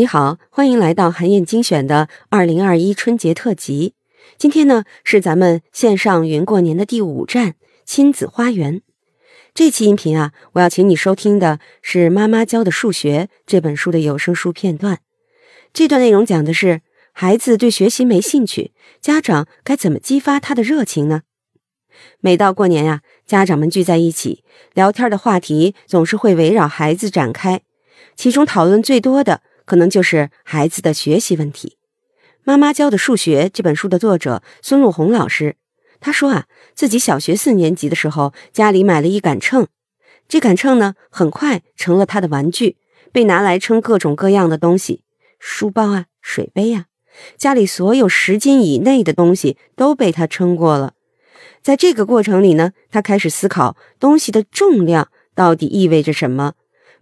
你好，欢迎来到韩燕精选的二零二一春节特辑。今天呢是咱们线上云过年的第五站——亲子花园。这期音频啊，我要请你收听的是《妈妈教的数学》这本书的有声书片段。这段内容讲的是孩子对学习没兴趣，家长该怎么激发他的热情呢？每到过年呀，家长们聚在一起聊天的话题总是会围绕孩子展开，其中讨论最多的可能就是孩子的学习问题。妈妈教的数学这本书的作者孙路红老师，他说啊，自己小学四年级的时候，家里买了一杆秤，这杆秤呢，很快成了他的玩具，被拿来称各种各样的东西，书包啊，水杯呀，家里所有十斤以内的东西都被他称过了。在这个过程里呢，他开始思考东西的重量到底意味着什么？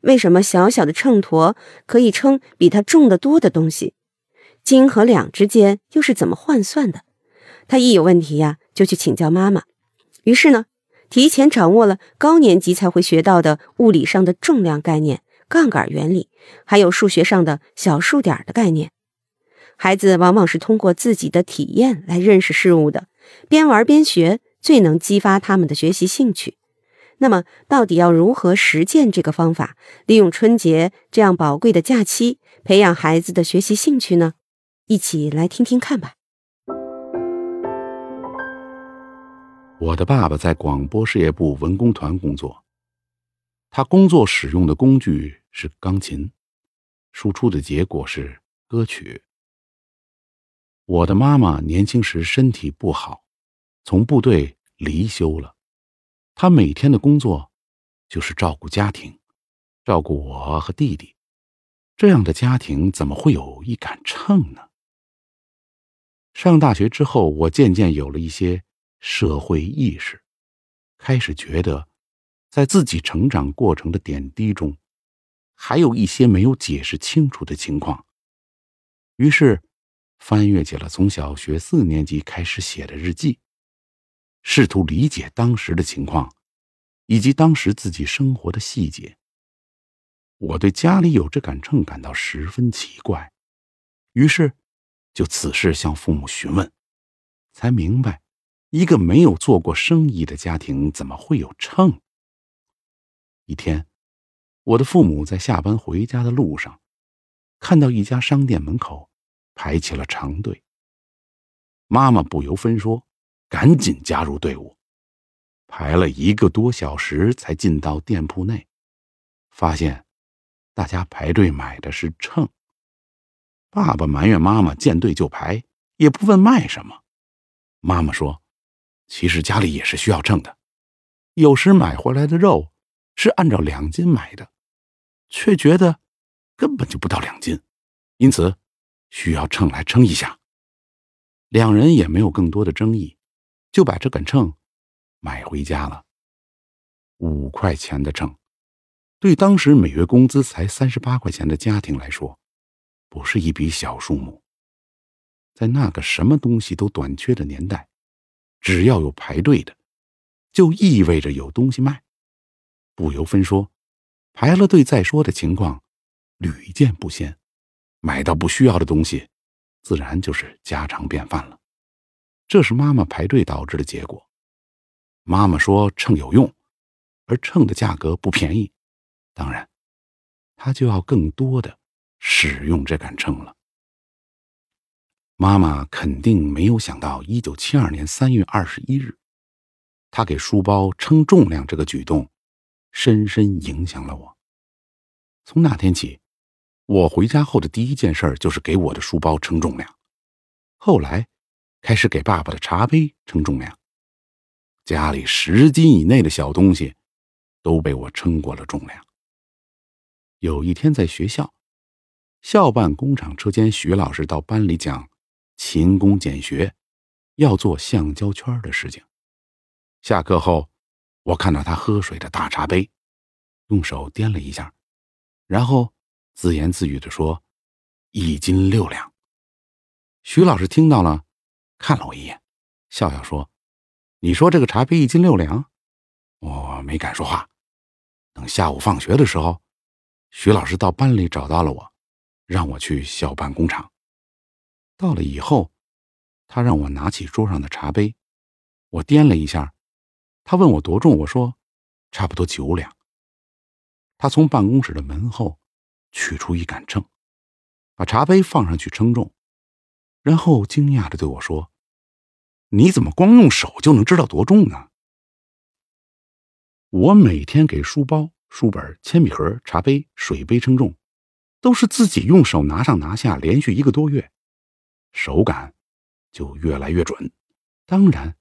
为什么小小的秤砣可以称比它重得多的东西？斤和两之间又是怎么换算的？他一有问题呀，就去请教妈妈。于是呢，提前掌握了高年级才会学到的物理上的重量概念、杠杆原理，还有数学上的小数点的概念。孩子往往是通过自己的体验来认识事物的，边玩边学。最能激发他们的学习兴趣。那么，到底要如何实践这个方法？利用春节这样宝贵的假期，培养孩子的学习兴趣呢？一起来听听看吧。我的爸爸在广播事业部文工团工作，他工作使用的工具是钢琴，输出的结果是歌曲。我的妈妈年轻时身体不好。从部队离休了，他每天的工作就是照顾家庭，照顾我和弟弟。这样的家庭怎么会有一杆秤呢？上大学之后，我渐渐有了一些社会意识，开始觉得，在自己成长过程的点滴中，还有一些没有解释清楚的情况。于是，翻阅起了从小学四年级开始写的日记。试图理解当时的情况，以及当时自己生活的细节。我对家里有这杆秤感到十分奇怪，于是就此事向父母询问，才明白，一个没有做过生意的家庭怎么会有秤。一天，我的父母在下班回家的路上，看到一家商店门口排起了长队。妈妈不由分说。赶紧加入队伍，排了一个多小时才进到店铺内，发现大家排队买的是秤。爸爸埋怨妈妈见队就排，也不问卖什么。妈妈说：“其实家里也是需要秤的，有时买回来的肉是按照两斤买的，却觉得根本就不到两斤，因此需要秤来称一下。”两人也没有更多的争议。就把这杆秤买回家了。五块钱的秤，对当时每月工资才三十八块钱的家庭来说，不是一笔小数目。在那个什么东西都短缺的年代，只要有排队的，就意味着有东西卖。不由分说，排了队再说的情况屡见不鲜。买到不需要的东西，自然就是家常便饭了。这是妈妈排队导致的结果。妈妈说秤有用，而秤的价格不便宜，当然，她就要更多的使用这杆秤了。妈妈肯定没有想到，一九七二年三月二十一日，她给书包称重量这个举动，深深影响了我。从那天起，我回家后的第一件事就是给我的书包称重量。后来。开始给爸爸的茶杯称重量，家里十斤以内的小东西都被我称过了重量。有一天在学校，校办工厂车间，徐老师到班里讲勤工俭学，要做橡胶圈的事情。下课后，我看到他喝水的大茶杯，用手掂了一下，然后自言自语地说：“一斤六两。”徐老师听到了。看了我一眼，笑笑说：“你说这个茶杯一斤六两？”我没敢说话。等下午放学的时候，徐老师到班里找到了我，让我去校办工厂。到了以后，他让我拿起桌上的茶杯，我掂了一下，他问我多重，我说差不多九两。他从办公室的门后取出一杆秤，把茶杯放上去称重，然后惊讶的对我说：“你怎么光用手就能知道多重呢？”我每天给书包、书本、铅笔盒、茶杯、水杯称重，都是自己用手拿上拿下，连续一个多月，手感就越来越准，当然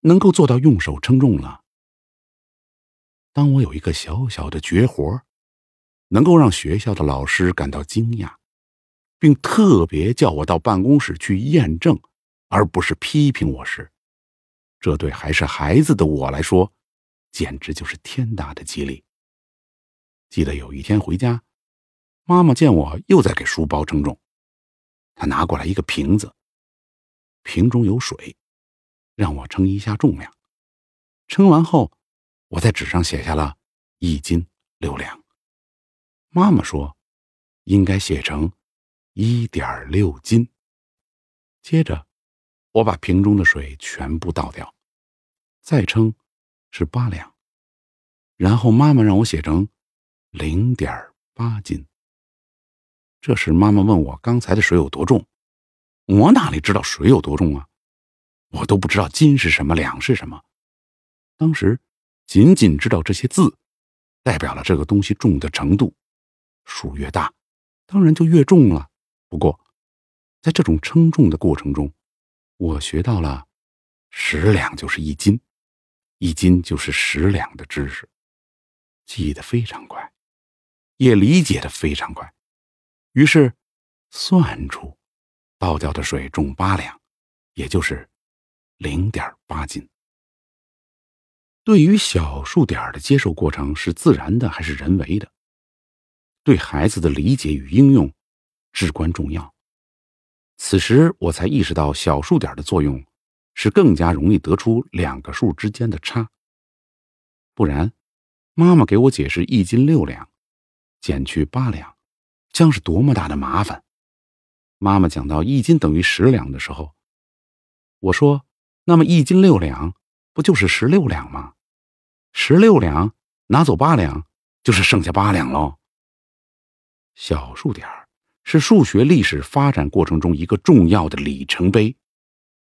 能够做到用手称重了。当我有一个小小的绝活，能够让学校的老师感到惊讶，并特别叫我到办公室去验证，而不是批评我时，这对还是孩子的我来说。简直就是天大的激励。记得有一天回家，妈妈见我又在给书包称重，她拿过来一个瓶子，瓶中有水，让我称一下重量。称完后，我在纸上写下了一斤六两。妈妈说，应该写成一点六斤。接着，我把瓶中的水全部倒掉，再称。是八两，然后妈妈让我写成零点八斤。这时妈妈问我刚才的水有多重，我哪里知道水有多重啊？我都不知道斤是什么，两是什么。当时仅仅知道这些字代表了这个东西重的程度，数越大，当然就越重了。不过，在这种称重的过程中，我学到了十两就是一斤。一斤就是十两的知识，记得非常快，也理解的非常快，于是算出倒掉的水重八两，也就是零点八斤。对于小数点的接受过程是自然的还是人为的，对孩子的理解与应用至关重要。此时我才意识到小数点的作用。是更加容易得出两个数之间的差。不然，妈妈给我解释一斤六两，减去八两，将是多么大的麻烦。妈妈讲到一斤等于十两的时候，我说：“那么一斤六两不就是十六两吗？十六两拿走八两，就是剩下八两喽。”小数点是数学历史发展过程中一个重要的里程碑。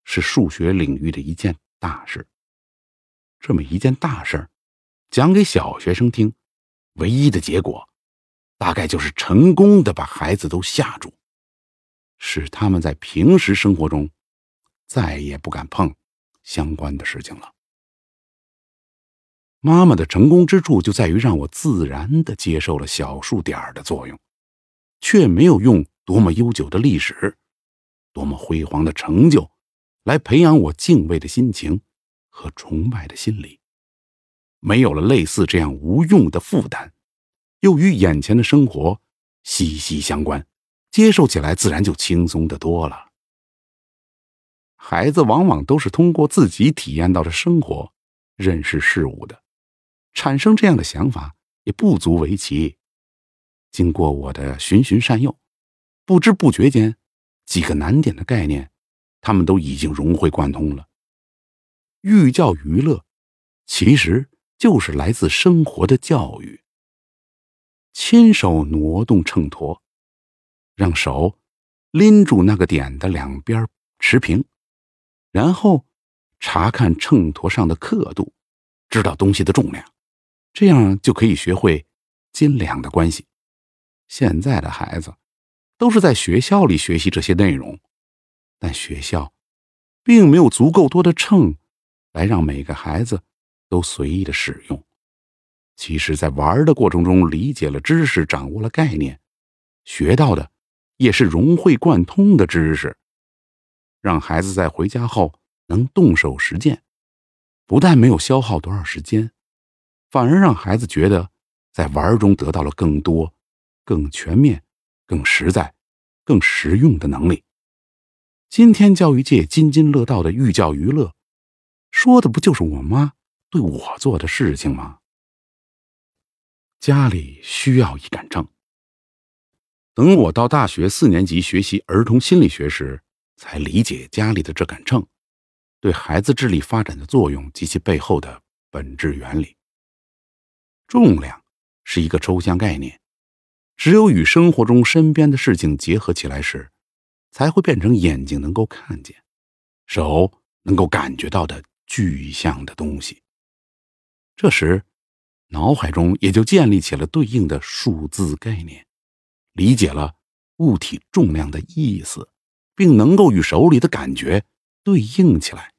是数学领域的一件大事。这么一件大事，讲给小学生听，唯一的结果，大概就是成功的把孩子都吓住，使他们在平时生活中再也不敢碰相关的事情了。妈妈的成功之处就在于让我自然的接受了小数点的作用，却没有用多么悠久的历史，多么辉煌的成就。来培养我敬畏的心情和崇拜的心理，没有了类似这样无用的负担，又与眼前的生活息息相关，接受起来自然就轻松的多了。孩子往往都是通过自己体验到的生活认识事物的，产生这样的想法也不足为奇。经过我的循循善诱，不知不觉间，几个难点的概念。他们都已经融会贯通了。寓教于乐，其实就是来自生活的教育。亲手挪动秤砣，让手拎住那个点的两边持平，然后查看秤砣上的刻度，知道东西的重量，这样就可以学会斤两的关系。现在的孩子都是在学校里学习这些内容。但学校并没有足够多的秤，来让每个孩子都随意的使用。其实，在玩的过程中，理解了知识，掌握了概念，学到的也是融会贯通的知识。让孩子在回家后能动手实践，不但没有消耗多少时间，反而让孩子觉得在玩中得到了更多、更全面、更实在、更实用的能力。今天教育界津津乐道的寓教于乐，说的不就是我妈对我做的事情吗？”。家里需要一杆秤。等我到大学四年级学习儿童心理学时，才理解家里的这杆秤对孩子智力发展的作用及其背后的本质原理。重量是一个抽象概念，只有与生活中身边的事情结合起来时，才会变成眼睛能够看见、手能够感觉到的具象的东西。这时，脑海中也就建立起了对应的数字概念。理解了物体重量的意思，并能够与手里的感觉对应起来，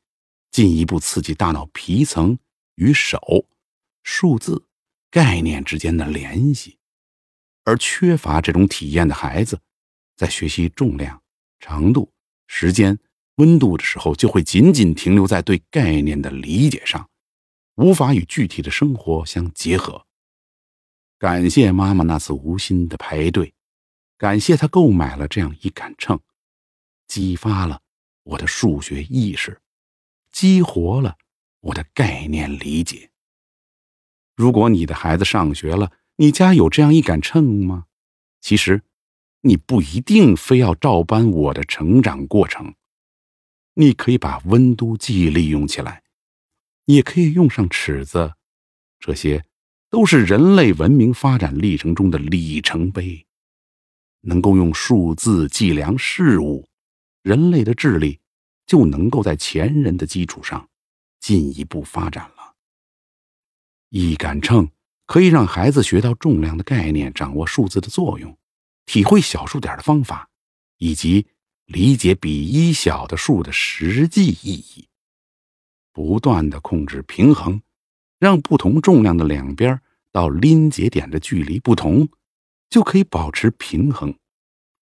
进一步刺激大脑皮层与手、数字、概念之间的联系。而缺乏这种体验的孩子，在学习重量、长度、时间、温度的时候，就会仅仅停留在对概念的理解上，无法与具体的生活相结合。感谢妈妈那次无心的排队。感谢她购买了这样一杆秤，激发了我的数学意识，激活了我的概念理解。如果你的孩子上学了，你家有这样一杆秤吗？其实，你不一定非要照搬我的成长过程，你可以把温度计利用起来，也可以用上尺子，这些都是人类文明发展历程中的里程碑。能够用数字计量事物，人类的智力就能够在前人的基础上进一步发展了。一杆秤可以让孩子学到重量的概念，掌握数字的作用，体会小数点的方法，以及理解比一小的数的实际意义。不断的控制平衡，让不同重量的两边到临界点的距离不同。就可以保持平衡。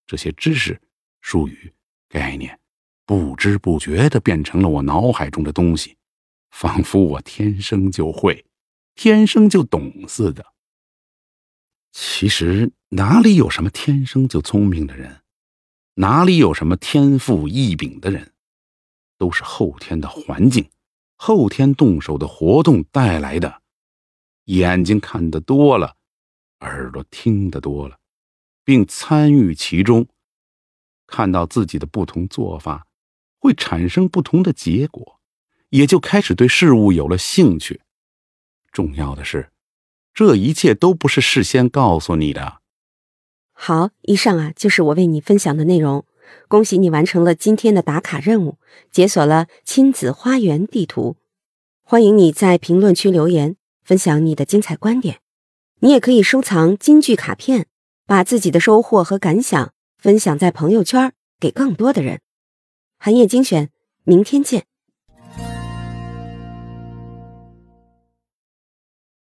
这些知识、术语、概念，不知不觉的变成了我脑海中的东西，仿佛我天生就会、天生就懂似的。其实哪里有什么天生就聪明的人，哪里有什么天赋异禀的人，都是后天的环境、后天动手的活动带来的。眼睛看得多了。耳朵听得多了，并参与其中，看到自己的不同做法会产生不同的结果，也就开始对事物有了兴趣。重要的是，这一切都不是事先告诉你的。好，以上啊就是我为你分享的内容。恭喜你完成了今天的打卡任务，解锁了亲子花园地图。欢迎你在评论区留言，分享你的精彩观点。你也可以收藏金句卡片，把自己的收获和感想分享在朋友圈，给更多的人。寒夜精选，明天见。